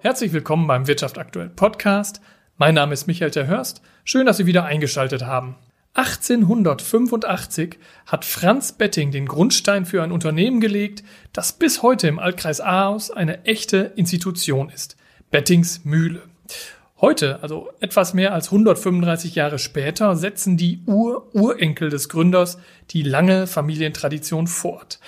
Herzlich willkommen beim Wirtschaft aktuell Podcast. Mein Name ist Michael Terhörst. Schön, dass Sie wieder eingeschaltet haben. 1885 hat Franz Betting den Grundstein für ein Unternehmen gelegt, das bis heute im Altkreis Ahaus eine echte Institution ist. Bettings Mühle. Heute, also etwas mehr als 135 Jahre später, setzen die Ur-Urenkel des Gründers die lange Familientradition fort.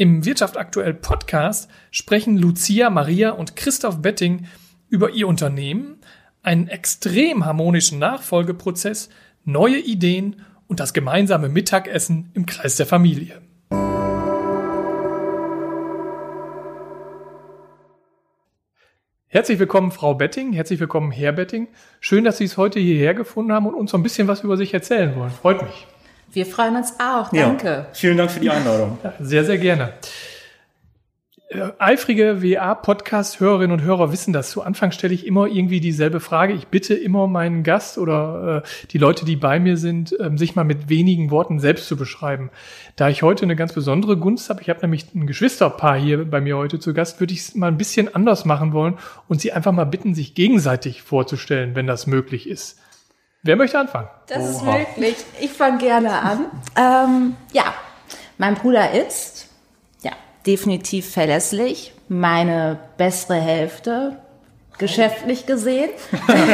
Im Wirtschaft aktuell Podcast sprechen Lucia Maria und Christoph Betting über ihr Unternehmen, einen extrem harmonischen Nachfolgeprozess, neue Ideen und das gemeinsame Mittagessen im Kreis der Familie. Herzlich willkommen, Frau Betting. Herzlich willkommen, Herr Betting. Schön, dass Sie es heute hierher gefunden haben und uns so ein bisschen was über sich erzählen wollen. Freut mich. Wir freuen uns auch. Danke. Ja, vielen Dank für die Einladung. Sehr, sehr gerne. Äh, eifrige WA-Podcast-Hörerinnen und Hörer wissen das. Zu Anfang stelle ich immer irgendwie dieselbe Frage. Ich bitte immer meinen Gast oder äh, die Leute, die bei mir sind, ähm, sich mal mit wenigen Worten selbst zu beschreiben. Da ich heute eine ganz besondere Gunst habe, ich habe nämlich ein Geschwisterpaar hier bei mir heute zu Gast, würde ich es mal ein bisschen anders machen wollen und sie einfach mal bitten, sich gegenseitig vorzustellen, wenn das möglich ist. Wer möchte anfangen? Das Oha. ist möglich. Ich fange gerne an. Ähm, ja, mein Bruder ist definitiv verlässlich, meine bessere Hälfte, geschäftlich gesehen. ähm,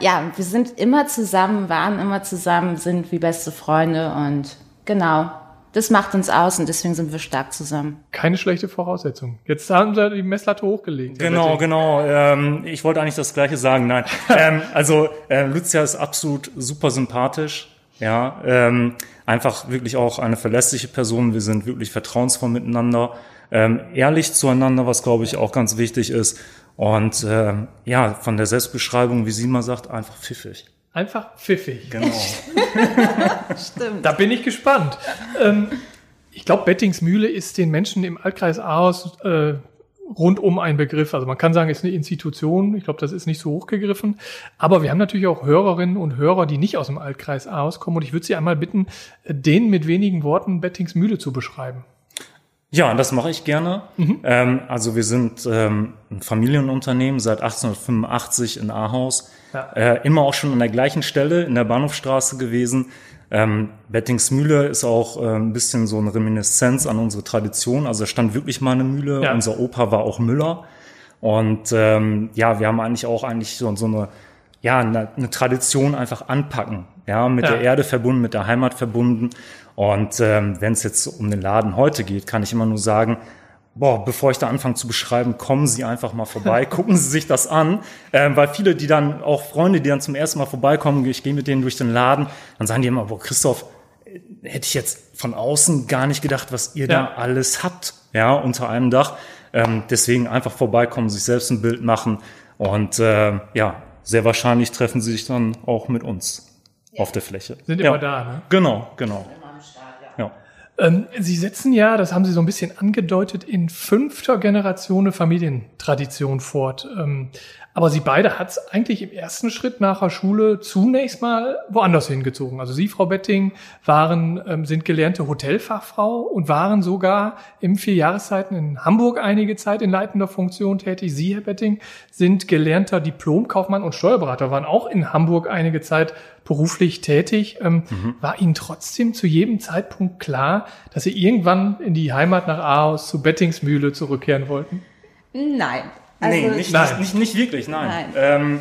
ja, wir sind immer zusammen, waren immer zusammen, sind wie beste Freunde und genau, das macht uns aus und deswegen sind wir stark zusammen. Keine schlechte Voraussetzung. Jetzt haben sie die Messlatte hochgelegt. Genau, genau. Ähm, ich wollte eigentlich das Gleiche sagen. Nein, ähm, also äh, Lucia ist absolut super sympathisch. Ja, ähm, einfach wirklich auch eine verlässliche Person. Wir sind wirklich vertrauensvoll miteinander, ähm, ehrlich zueinander, was glaube ich auch ganz wichtig ist. Und äh, ja, von der Selbstbeschreibung, wie sie mal sagt, einfach pfiffig. Einfach pfiffig. Genau. Stimmt. Da bin ich gespannt. Ähm, ich glaube, Bettingsmühle ist den Menschen im Altkreis Ahaus äh, rundum ein Begriff. Also man kann sagen, es ist eine Institution. Ich glaube, das ist nicht so hochgegriffen. Aber wir haben natürlich auch Hörerinnen und Hörer, die nicht aus dem Altkreis auskommen. Und ich würde Sie einmal bitten, denen mit wenigen Worten Bettings Mühle zu beschreiben. Ja, das mache ich gerne. Mhm. Ähm, also wir sind ähm, ein Familienunternehmen seit 1885 in Ahaus. Ja. Äh, immer auch schon an der gleichen Stelle in der Bahnhofstraße gewesen. Ähm, Bettingsmühle ist auch äh, ein bisschen so eine Reminiszenz an unsere Tradition. Also es stand wirklich mal eine Mühle. Ja. Unser Opa war auch Müller. Und ähm, ja, wir haben eigentlich auch eigentlich so, so eine, ja, eine, eine Tradition einfach anpacken. Ja, mit ja. der Erde verbunden, mit der Heimat verbunden. Und ähm, wenn es jetzt um den Laden heute geht, kann ich immer nur sagen, boah, bevor ich da anfange zu beschreiben, kommen Sie einfach mal vorbei, gucken Sie sich das an, ähm, weil viele, die dann, auch Freunde, die dann zum ersten Mal vorbeikommen, ich gehe mit denen durch den Laden, dann sagen die immer, boah, Christoph, äh, hätte ich jetzt von außen gar nicht gedacht, was ihr ja. da alles habt, ja, unter einem Dach. Ähm, deswegen einfach vorbeikommen, sich selbst ein Bild machen und äh, ja, sehr wahrscheinlich treffen sie sich dann auch mit uns. Auf der Fläche. Sind immer ja. da, ne? Genau, genau. Ähm, Sie setzen ja, das haben Sie so ein bisschen angedeutet, in fünfter Generation eine Familientradition fort. Ähm, aber Sie beide hat es eigentlich im ersten Schritt nach der Schule zunächst mal woanders hingezogen. Also Sie, Frau Betting, waren, ähm, sind gelernte Hotelfachfrau und waren sogar im Vierjahreszeiten in Hamburg einige Zeit in leitender Funktion tätig. Sie, Herr Betting, sind gelernter Diplomkaufmann und Steuerberater, waren auch in Hamburg einige Zeit beruflich tätig. Ähm, mhm. War Ihnen trotzdem zu jedem Zeitpunkt klar, dass Sie irgendwann in die Heimat nach Aarhus zu Bettingsmühle zurückkehren wollten? Nein. Also nee, nicht, nein. Nicht, nicht, wirklich, nein. nein. Ähm,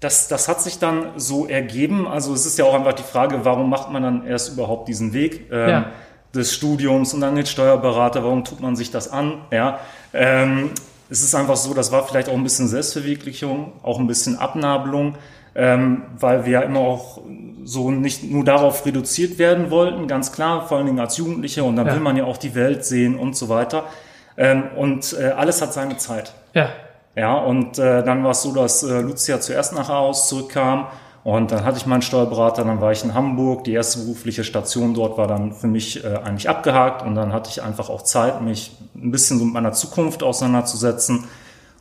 das, das hat sich dann so ergeben. Also es ist ja auch einfach die Frage, warum macht man dann erst überhaupt diesen Weg ähm, ja. des Studiums und dann den Steuerberater, warum tut man sich das an? Ja, ähm, es ist einfach so, das war vielleicht auch ein bisschen Selbstverwirklichung, auch ein bisschen Abnabelung, ähm, weil wir ja immer auch so nicht nur darauf reduziert werden wollten, ganz klar, vor allen Dingen als Jugendliche und dann ja. will man ja auch die Welt sehen und so weiter. Ähm, und äh, alles hat seine Zeit. Ja. Ja, und äh, dann war es so, dass äh, Lucia zuerst nach Haus zurückkam und dann hatte ich meinen Steuerberater, dann war ich in Hamburg. Die erste berufliche Station dort war dann für mich äh, eigentlich abgehakt und dann hatte ich einfach auch Zeit, mich ein bisschen so mit meiner Zukunft auseinanderzusetzen.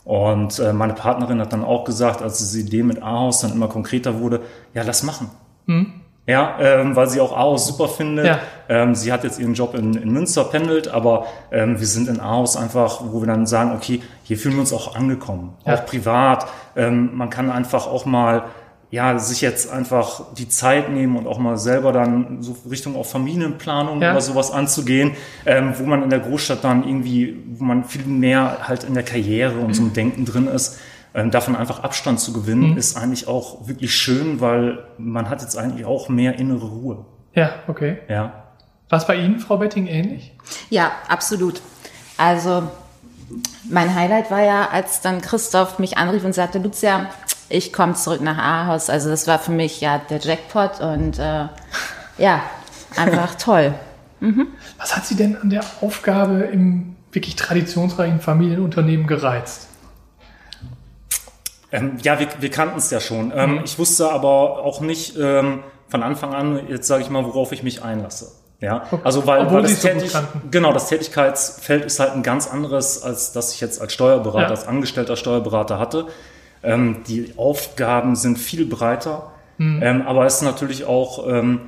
Und äh, meine Partnerin hat dann auch gesagt, als diese Idee mit A-Haus dann immer konkreter wurde, ja, lass machen. Mhm. Ja, ähm, weil sie auch Aarhus super findet. Ja. Ähm, sie hat jetzt ihren Job in, in Münster pendelt, aber ähm, wir sind in Aarhus einfach, wo wir dann sagen, okay, hier fühlen wir uns auch angekommen, Ja. auch privat. Ähm, man kann einfach auch mal ja, sich jetzt einfach die Zeit nehmen und auch mal selber dann so Richtung auch Familienplanung Ja. oder sowas anzugehen, ähm, wo man in der Großstadt dann irgendwie, wo man viel mehr halt in der Karriere und so einem Denken drin ist, ähm, davon einfach Abstand zu gewinnen, ist eigentlich auch wirklich schön, weil man hat jetzt eigentlich auch mehr innere Ruhe. Ja, okay. Ja. War es bei Ihnen, Frau Betting, ähnlich? Ja, absolut. Also mein Highlight war ja, als dann Christoph mich anrief und sagte, Lucia, ich komme zurück nach Ahaus. Also das war für mich ja der Jackpot und äh, ja, einfach toll. Was hat Sie denn an der Aufgabe im wirklich traditionsreichen Familienunternehmen gereizt? Ähm, ja, wir, wir kannten es ja schon. Ähm, Ich wusste aber auch nicht ähm, von Anfang an, jetzt sage ich mal, worauf ich mich einlasse. Ja, also weil, Obwohl weil Sie das, Tätig, genau, das Tätigkeitsfeld ist halt ein ganz anderes, als das ich jetzt als Steuerberater, Ja. als angestellter Steuerberater hatte. Ähm, die Aufgaben sind viel breiter, Mhm. ähm, aber es ist natürlich auch, ähm,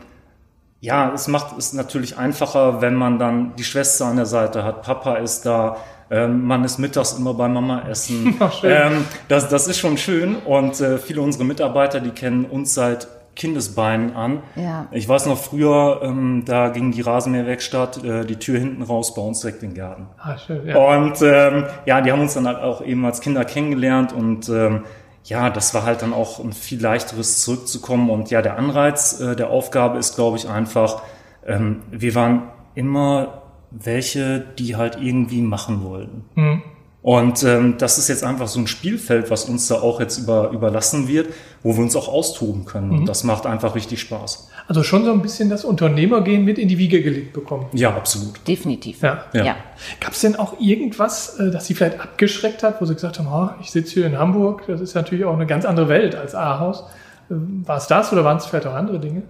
ja, es macht es natürlich einfacher, wenn man dann die Schwester an der Seite hat, Papa ist da, ähm, man ist mittags immer bei Mama essen. Ähm, das, das ist schon schön. Und äh, viele unserer Mitarbeiter, die kennen uns seit Kindesbeinen an. Ja. Ich weiß noch früher, ähm, da ging die Rasenmäherwerkstatt, äh, die Tür hinten raus, bei uns direkt in den Garten. Ah, schön, ja. Und ähm, ja, die haben uns dann halt auch eben als Kinder kennengelernt und ähm, ja, das war halt dann auch ein viel leichteres zurückzukommen. Und ja, der Anreiz äh, der Aufgabe ist, glaube ich, einfach, ähm, wir waren immer welche, die halt irgendwie machen wollten. Mhm. Und ähm, das ist jetzt einfach so ein Spielfeld, was uns da auch jetzt über, überlassen wird, wo wir uns auch austoben können. Und das macht einfach richtig Spaß. Also schon so ein bisschen das Unternehmergehen mit in die Wiege gelegt bekommen. Ja, absolut. Definitiv. Ja. Ja. ja. Gab es denn auch irgendwas, äh, das Sie vielleicht abgeschreckt hat, wo Sie gesagt haben, "Ah, ich sitze hier in Hamburg, das ist natürlich auch eine ganz andere Welt als Ahaus. Ähm, War es das oder waren es vielleicht auch andere Dinge?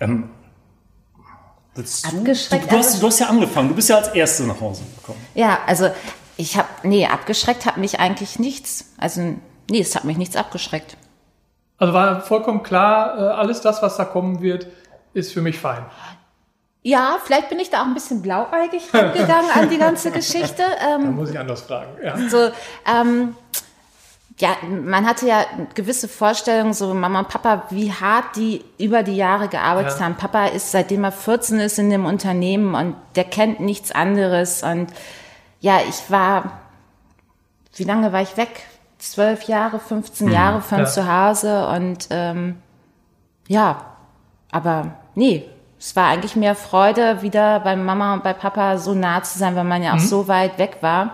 Ähm, du, Abgeschreckt, Du, du, hast, also- du hast ja angefangen. Du bist ja als Erste nach Hause gekommen. Ja, also ich habe, nee, abgeschreckt hat mich eigentlich nichts. Also, nee, es hat mich nichts abgeschreckt. Also war vollkommen klar, äh, alles das, was da kommen wird, ist für mich fein. Ja, vielleicht bin ich da auch ein bisschen blauäugig rangegangen an die ganze Geschichte. Da Ähm, muss ich anders fragen. Ja. so, ähm, ja, man hatte ja gewisse Vorstellungen, so Mama und Papa, wie hart die über die Jahre gearbeitet Ja. haben. Papa ist, seitdem er 14 ist, in dem Unternehmen und der kennt nichts anderes. Und ja, ich war, wie lange war ich weg? Zwölf Jahre, 15 Jahre von Ja. zu Hause und ähm, ja, aber nee, es war eigentlich mehr Freude, wieder bei Mama und bei Papa so nah zu sein, weil man ja auch so weit weg war,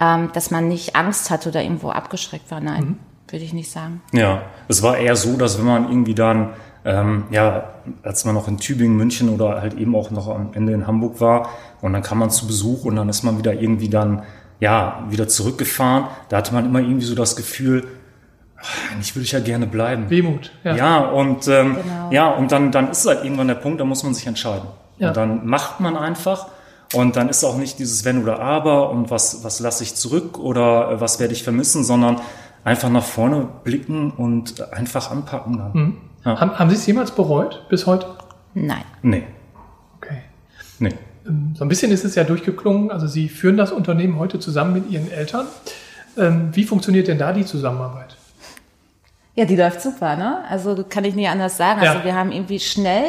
ähm, dass man nicht Angst hatte oder irgendwo abgeschreckt war. Nein, würde ich nicht sagen. Ja, es war eher so, dass wenn man irgendwie dann, ähm, ja, als man noch in Tübingen, München oder halt eben auch noch am Ende in Hamburg war und dann kam man zu Besuch und dann ist man wieder irgendwie dann, ja, wieder zurückgefahren. Da hatte man immer irgendwie so das Gefühl, ach, eigentlich würde ich ja gerne bleiben. Wehmut. Ja. Ja, und ähm, Genau. ja, und dann, dann ist halt irgendwann der Punkt, da muss man sich entscheiden. Ja. Und dann macht man einfach und dann ist auch nicht dieses Wenn oder Aber und was, was lasse ich zurück oder äh, was werde ich vermissen, sondern einfach nach vorne blicken und einfach anpacken dann. Ja. Haben, haben Sie es jemals bereut bis heute? Nein. Nee, Okay. nee. Ähm, So ein bisschen ist es ja durchgeklungen. Also Sie führen das Unternehmen heute zusammen mit Ihren Eltern. Ähm, Wie funktioniert denn da die Zusammenarbeit? Ja, die läuft super, ne? Also kann ich nicht anders sagen. Ja. Also wir haben irgendwie schnell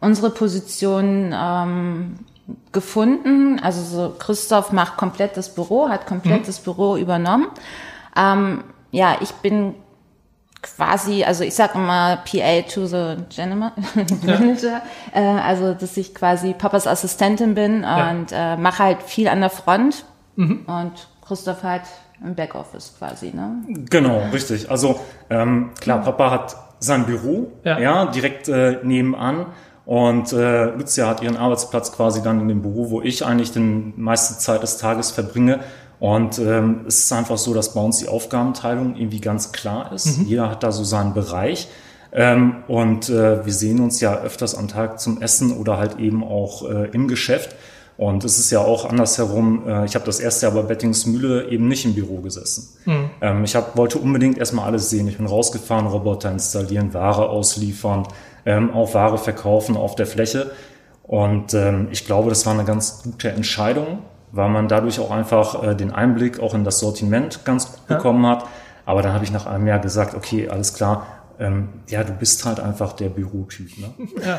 unsere Position ähm, gefunden. Also so Christoph macht komplett das Büro, hat komplett das Büro übernommen. Ähm, ja, ich bin quasi, also ich sag immer PA to the General Manager, äh, also dass ich quasi Papas Assistentin bin Ja. und äh, mache halt viel an der Front und Christoph halt im Backoffice quasi, ne? Genau, richtig. Also ähm, klar, Papa hat sein Büro, Ja. ja, direkt äh, nebenan. Und äh, Lucia hat ihren Arbeitsplatz quasi dann in dem Büro, wo ich eigentlich die meiste Zeit des Tages verbringe. Und ähm, es ist einfach so, dass bei uns die Aufgabenteilung irgendwie ganz klar ist. Jeder hat da so seinen Bereich. Ähm, und äh, wir sehen uns ja öfters am Tag zum Essen oder halt eben auch äh, im Geschäft. Und es ist ja auch andersherum, äh, ich habe das erste Jahr bei Bettingsmühle eben nicht im Büro gesessen. Ähm, ich hab, wollte unbedingt erstmal alles sehen. Ich bin rausgefahren, Roboter installieren, Ware ausliefern, ähm, auch Ware verkaufen auf der Fläche. Und ähm, ich glaube, das war eine ganz gute Entscheidung, weil man dadurch auch einfach äh, den Einblick auch in das Sortiment ganz gut ja. bekommen hat. Aber dann habe ich nach einem Jahr gesagt, okay, alles klar, ähm, ja, du bist halt einfach der Bürotyp. Ne? Ja.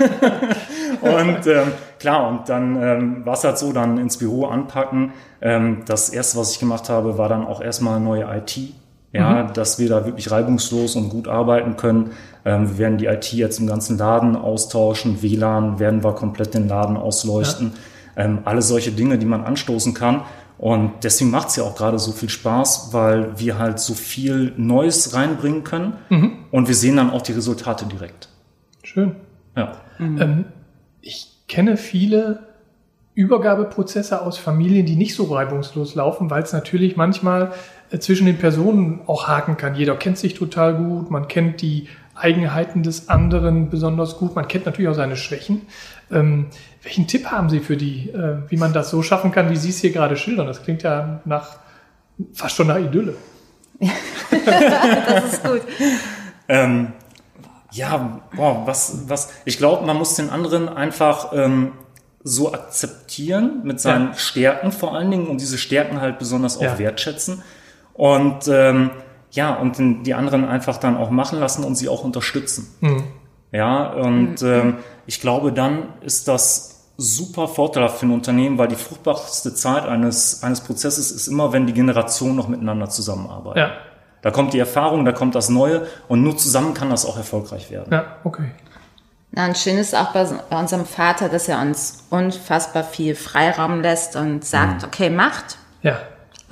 und ähm, klar, und dann ähm, war es halt so, dann ins Büro anpacken. Ähm, das erste, was ich gemacht habe, war dann auch erstmal neue IT. Ja, mhm. dass wir da wirklich reibungslos und gut arbeiten können. Ähm, wir werden die IT jetzt im ganzen Laden austauschen. WLAN werden wir komplett den Laden ausleuchten. Ja. Ähm, alle solche Dinge, die man anstoßen kann. Und deswegen macht es ja auch gerade so viel Spaß, weil wir halt so viel Neues reinbringen können mhm. und wir sehen dann auch die Resultate direkt. Schön. Ja. Mhm. Ähm, ich kenne viele Übergabeprozesse aus Familien, die nicht so reibungslos laufen, weil es natürlich manchmal äh, zwischen den Personen auch haken kann. Jeder kennt sich total gut, man kennt die Eigenheiten des anderen besonders gut, man kennt natürlich auch seine Schwächen. Ähm, welchen Tipp haben Sie für die, äh, wie man das so schaffen kann, wie Sie es hier gerade schildern? Das klingt ja nach fast schon nach Idylle. das ist gut. ähm, ja, boah, was, was, ich glaube, man muss den anderen einfach ähm, so akzeptieren mit seinen ja. Stärken vor allen Dingen und diese Stärken halt besonders auch ja. wertschätzen. Und ähm, ja, und die anderen einfach dann auch machen lassen und sie auch unterstützen. Mhm. Ja, und mhm. ähm, ich glaube, dann ist das super vorteilhaft für ein Unternehmen, weil die fruchtbarste Zeit eines, eines Prozesses ist immer, wenn die Generationen noch miteinander zusammenarbeiten. Ja. Da kommt die Erfahrung, da kommt das Neue und nur zusammen kann das auch erfolgreich werden. Ja, okay. Na, und schön ist auch bei, bei unserem Vater, dass er uns unfassbar viel Freiraum lässt und sagt, mhm. okay, macht. Ja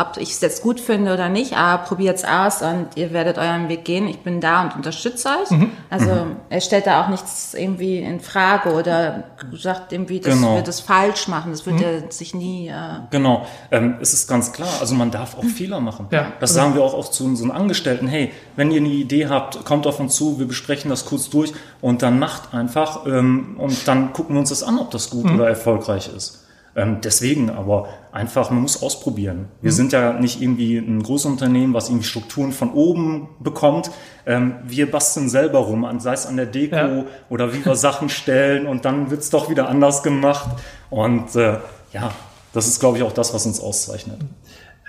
ob ich es jetzt gut finde oder nicht, aber probiert es aus und ihr werdet euren Weg gehen. Ich bin da und unterstütze euch. Mhm. Also mhm. er stellt da auch nichts irgendwie in Frage oder sagt irgendwie, dass genau. wir das falsch machen. Das wird mhm. er sich nie. Äh genau, ähm, es ist ganz klar. Also man darf auch Fehler machen. Ja. Das sagen wir auch, auch zu unseren Angestellten. Hey, wenn ihr eine Idee habt, kommt auf uns zu, wir besprechen das kurz durch und dann macht einfach ähm, und dann gucken wir uns das an, ob das gut mhm. oder erfolgreich ist. Ähm, deswegen aber einfach, man muss ausprobieren. Wir mhm. sind ja nicht irgendwie ein Großunternehmen, was irgendwie Strukturen von oben bekommt. Ähm, wir basteln selber rum, sei es an der Deko ja. oder wie wir Sachen stellen und dann wird's doch wieder anders gemacht. Und äh, ja, das ist, glaube ich, auch das, was uns auszeichnet.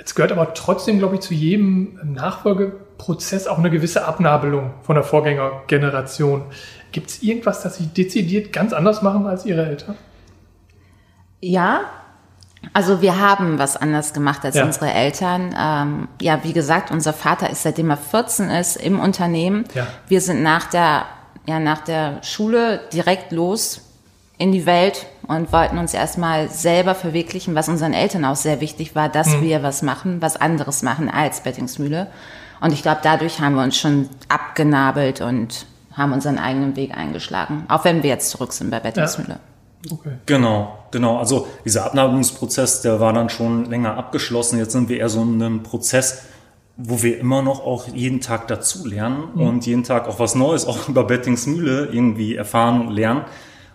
Es gehört aber trotzdem, glaube ich, zu jedem Nachfolgeprozess auch eine gewisse Abnabelung von der Vorgängergeneration. Gibt es irgendwas, das Sie dezidiert ganz anders machen als Ihre Eltern? Ja, also wir haben was anders gemacht als ja. unsere Eltern. Ähm, ja, wie gesagt, unser Vater ist seitdem er 14 ist im Unternehmen. Ja. Wir sind nach der, ja, nach der Schule direkt los in die Welt und wollten uns erstmal selber verwirklichen, was unseren Eltern auch sehr wichtig war, dass mhm. wir was machen, was anderes machen als Bettingsmühle. Und ich glaube, dadurch haben wir uns schon abgenabelt und haben unseren eigenen Weg eingeschlagen, auch wenn wir jetzt zurück sind bei Bettingsmühle. Ja. Okay. Genau, genau. Also dieser Abnabelungsprozess, der war dann schon länger abgeschlossen. Jetzt sind wir eher so in einem Prozess, wo wir immer noch auch jeden Tag dazu lernen mhm. und jeden Tag auch was Neues, auch über Bettingsmühle irgendwie erfahren und lernen.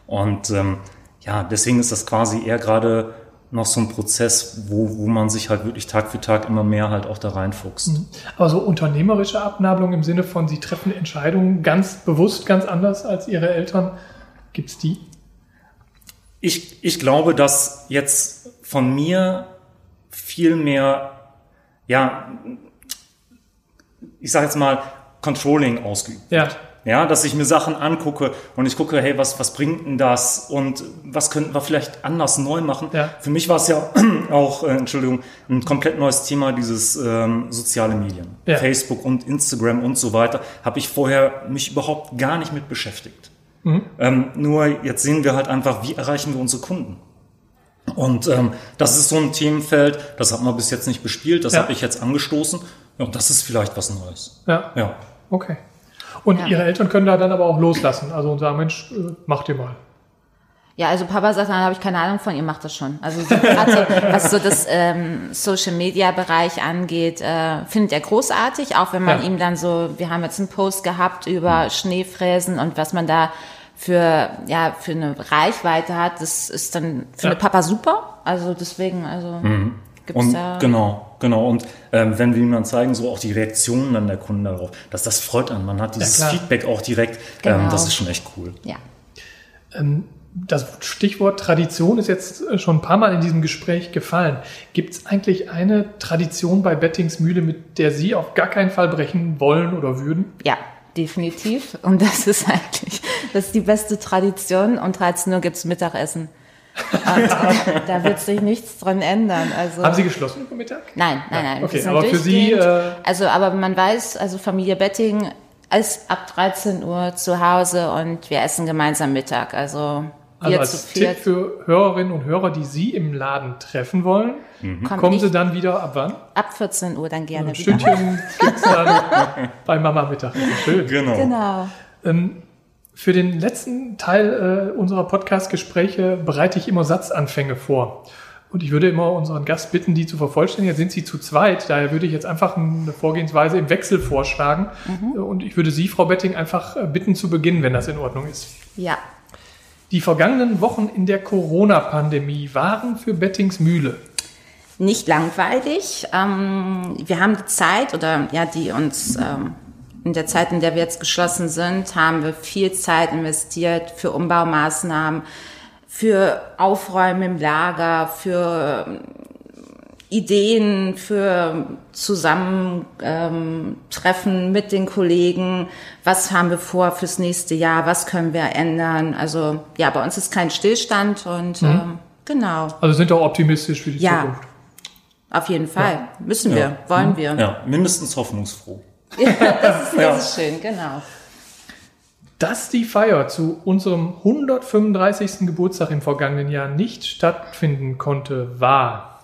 Und ähm, ja, deswegen ist das quasi eher gerade noch so ein Prozess, wo, wo man sich halt wirklich Tag für Tag immer mehr halt auch da reinfuchst. Mhm. Aber so unternehmerische Abnabelung im Sinne von, Sie treffen Entscheidungen ganz bewusst, ganz anders als Ihre Eltern, gibt's die? Ich, ich glaube, dass jetzt von mir viel mehr, ja, ich sage jetzt mal, Controlling ausgeübt ja. wird. Ja, dass ich mir Sachen angucke und ich gucke, hey, was, was bringt denn das und was könnten wir vielleicht anders neu machen? Ja. Für mich war es ja auch, äh, Entschuldigung, ein komplett neues Thema, dieses ähm, soziale Medien. Ja. Facebook und Instagram und so weiter, habe ich vorher mich überhaupt gar nicht mit beschäftigt. Mhm. Ähm, nur jetzt sehen wir halt einfach, wie erreichen wir unsere Kunden. Und ähm, das ist so ein Themenfeld, das hat man bis jetzt nicht bespielt, das ja. habe ich jetzt angestoßen. Ja, und das ist vielleicht was Neues. Ja. Ja. Okay. Und ja. Ihre Eltern können da dann aber auch loslassen, also und sagen, Mensch, äh, macht ihr mal. Ja, also Papa sagt, da habe ich keine Ahnung von, ihr macht das schon. Also so, so, was so das ähm, Social Media Bereich angeht, äh, findet er großartig, auch wenn man ja. ihm dann so, wir haben jetzt einen Post gehabt über mhm. Schneefräsen und was man da für, ja, für eine Reichweite hat, das ist dann für ja. Papa super. Also deswegen, also mhm. gibt's und, da. Genau. genau. Und ähm, wenn wir ihm dann zeigen, so auch die Reaktionen dann der Kunden darauf, dass das freut an. Man hat dieses Ja. Feedback auch direkt. Genau. Ähm, das ist schon echt cool. Ja. Das Stichwort Tradition ist jetzt äh, schon ein paar Mal in diesem Gespräch gefallen. Gibt es eigentlich eine Tradition bei Bettings Mühle, mit der Sie auf gar keinen Fall brechen wollen oder würden? Ja, definitiv. Und das ist eigentlich, das ist die beste Tradition. Und 13 Uhr gibt's Mittagessen. Und da wird sich nichts dran ändern. Also, Haben Sie geschlossen über Mittag? nein, nein, nein. Okay, aber für Sie, äh, also, aber man weiß, also Familie Betting ist ab 13 Uhr zu Hause und wir essen gemeinsam Mittag. Also, Also als Tipp für Hörerinnen und Hörer, die Sie im Laden treffen wollen, kommt kommen Sie dann wieder ab wann? ab 14 Uhr dann gerne Ein. Stündchen gibt's dann bei Mama Mittag. Schön. Genau. Genau. Für den letzten Teil äh, unserer Podcast-Gespräche bereite ich immer Satzanfänge vor. Und ich würde immer unseren Gast bitten, die zu vervollständigen. Jetzt sind sie zu zweit, daher würde ich jetzt einfach eine Vorgehensweise im Wechsel vorschlagen. Und ich würde Sie, Frau Betting, einfach äh, bitten zu beginnen, wenn das in Ordnung ist. Ja. Die vergangenen Wochen in der Corona-Pandemie waren für Bettings Mühle. nicht langweilig. Ähm, wir haben die Zeit oder ja, die uns ähm, in der Zeit, in der wir jetzt geschlossen sind, haben wir viel Zeit investiert für Umbaumaßnahmen, für Aufräumen im Lager, für Ideen, für Zusammentreffen ähm, mit den Kollegen. Was haben wir vor fürs nächste Jahr? Was können wir ändern? Also ja, bei uns ist kein Stillstand und ähm, genau. Also sind auch optimistisch für die Ja. Zukunft. Auf jeden Fall. Müssen wir, Ja. wollen wir. Ja, mindestens hoffnungsfroh. Das, ist, das ist schön, genau. Dass die Feier zu unserem 135. Geburtstag im vergangenen Jahr nicht stattfinden konnte, war.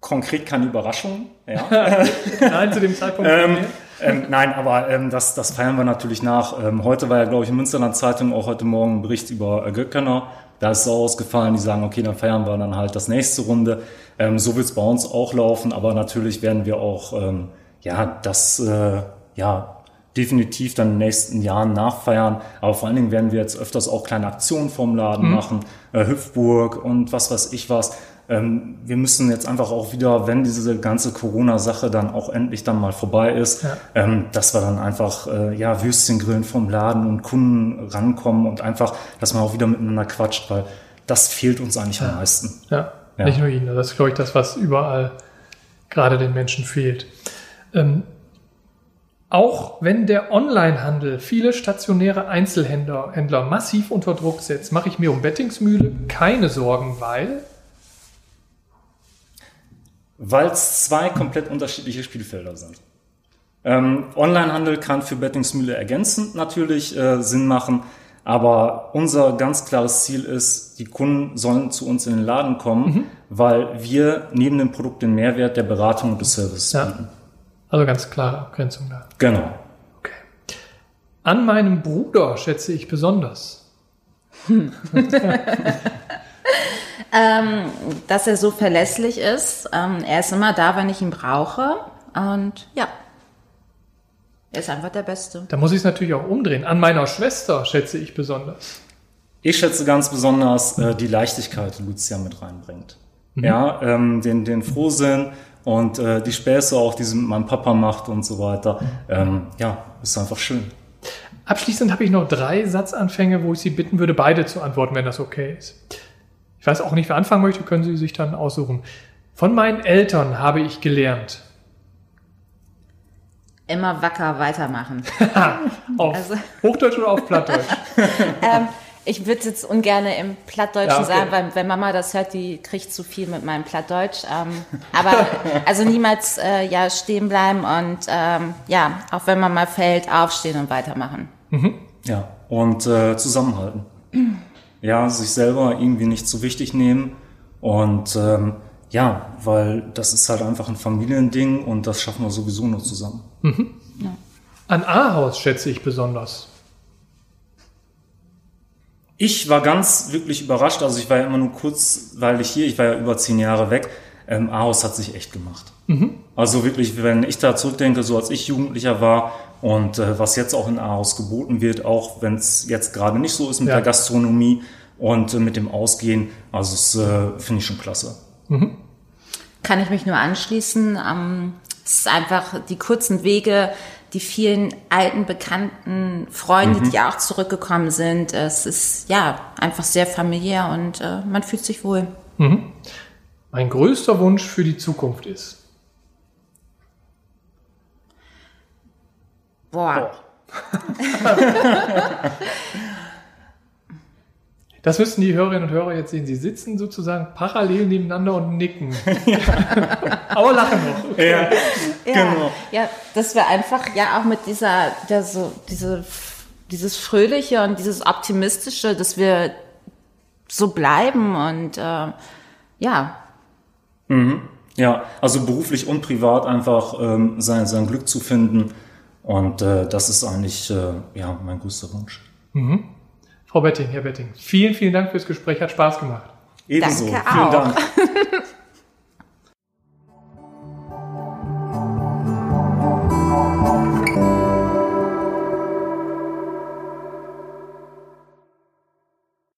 Konkret keine Überraschung. Ja. Nein, zu dem Zeitpunkt. Ähm, nicht. ähm, nein, aber ähm, das, das feiern wir natürlich nach. Ähm, heute war ja, glaube ich, in Münsterland Zeitung auch heute Morgen ein Bericht über äh, Göckener. Da ist es so ausgefallen, die sagen, okay, dann feiern wir dann halt das nächste Runde. Ähm, so wird es bei uns auch laufen, aber natürlich werden wir auch ähm, ja das äh, ja definitiv dann in den nächsten Jahren nachfeiern. Aber vor allen Dingen werden wir jetzt öfters auch kleine Aktionen vom Laden machen, äh, Hüpfburg und was weiß ich was. Ähm, wir müssen jetzt einfach auch wieder, wenn diese ganze Corona-Sache dann auch endlich dann mal vorbei ist, Ja. ähm, dass wir dann einfach äh, ja Würstchen grillen vom Laden und Kunden rankommen und einfach, dass man auch wieder miteinander quatscht, weil das fehlt uns eigentlich am meisten. Ja, Ja. nicht nur Ihnen. Das ist, glaube ich, das, was überall gerade den Menschen fehlt. Ähm, auch wenn der Onlinehandel viele stationäre Einzelhändler Händler massiv unter Druck setzt, mache ich mir um Bettingsmühle keine Sorgen, weil Weil es zwei komplett unterschiedliche Spielfelder sind. Ähm, Onlinehandel kann für Bettingsmühle ergänzend natürlich äh, Sinn machen, aber unser ganz klares Ziel ist, die Kunden sollen zu uns in den Laden kommen, weil wir neben dem Produkt den Mehrwert der Beratung und des Services Ja. bieten. also ganz klare Abgrenzung da. Genau. Okay. An meinem Bruder schätze ich besonders. Dass er so verlässlich ist. Ähm, er ist immer da, wenn ich ihn brauche. Und ja, er ist einfach der Beste. Da muss ich es natürlich auch umdrehen. An meiner Schwester schätze ich besonders. Ich schätze ganz besonders äh, die Leichtigkeit, die Lucia mit reinbringt. Ja, ähm, den, den Frohsinn und äh, die Späße auch, die sie mit meinem Papa macht und so weiter. Ähm, ja, ist einfach schön. Abschließend habe ich noch drei Satzanfänge, wo ich Sie bitten würde, beide zu antworten, wenn das okay ist. Ich weiß auch nicht, wer anfangen möchte, können Sie sich dann aussuchen. Von meinen Eltern habe ich gelernt. Immer wacker weitermachen. Auf Also- Hochdeutsch oder auf Plattdeutsch? ähm, ich würde jetzt ungern im Plattdeutschen Ja, okay. sagen, weil wenn Mama das hört, die kriegt zu viel mit meinem Plattdeutsch. Ähm, aber also niemals äh, ja stehen bleiben und ähm, ja, auch wenn man mal fällt, aufstehen und weitermachen. Ja, und äh, zusammenhalten. Ja, sich selber irgendwie nicht zu wichtig nehmen. Und ähm, ja, weil das ist halt einfach ein Familiending und das schaffen wir sowieso nur zusammen. An Ahaus schätze ich besonders. Ich war ganz wirklich überrascht. Also ich war ja immer nur kurzweilig hier. Ich war ja über zehn Jahre weg. Ähm, Ahaus hat sich echt gemacht. Also wirklich, wenn ich da zurückdenke, so als ich Jugendlicher war und äh, was jetzt auch in Ahaus geboten wird, auch wenn es jetzt gerade nicht so ist mit Ja. der Gastronomie und äh, mit dem Ausgehen, also das äh, finde ich schon klasse. kann ich mich nur anschließen. Ähm, es ist einfach die kurzen Wege, die vielen alten, bekannten Freunde, mhm. die auch zurückgekommen sind. Es ist ja einfach sehr familiär und äh, man fühlt sich wohl. Mhm. Mein größter Wunsch für die Zukunft ist. Boah. Boah. Das müssen die Hörerinnen und Hörer jetzt sehen. Sie sitzen sozusagen parallel nebeneinander und nicken. Aber lachen noch. Okay. Ja, ja, genau. Ja, dass wir einfach ja auch mit dieser, der so, diese, dieses Fröhliche und dieses Optimistische, dass wir so bleiben und äh, ja. Mhm. Ja, also beruflich und privat einfach ähm, sein, sein Glück zu finden. Und äh, das ist eigentlich äh, ja, mein größter Wunsch. Mhm. Frau Betting, Herr Betting, vielen, vielen Dank fürs Gespräch, hat Spaß gemacht. Ebenso, Danke vielen auch. Dank.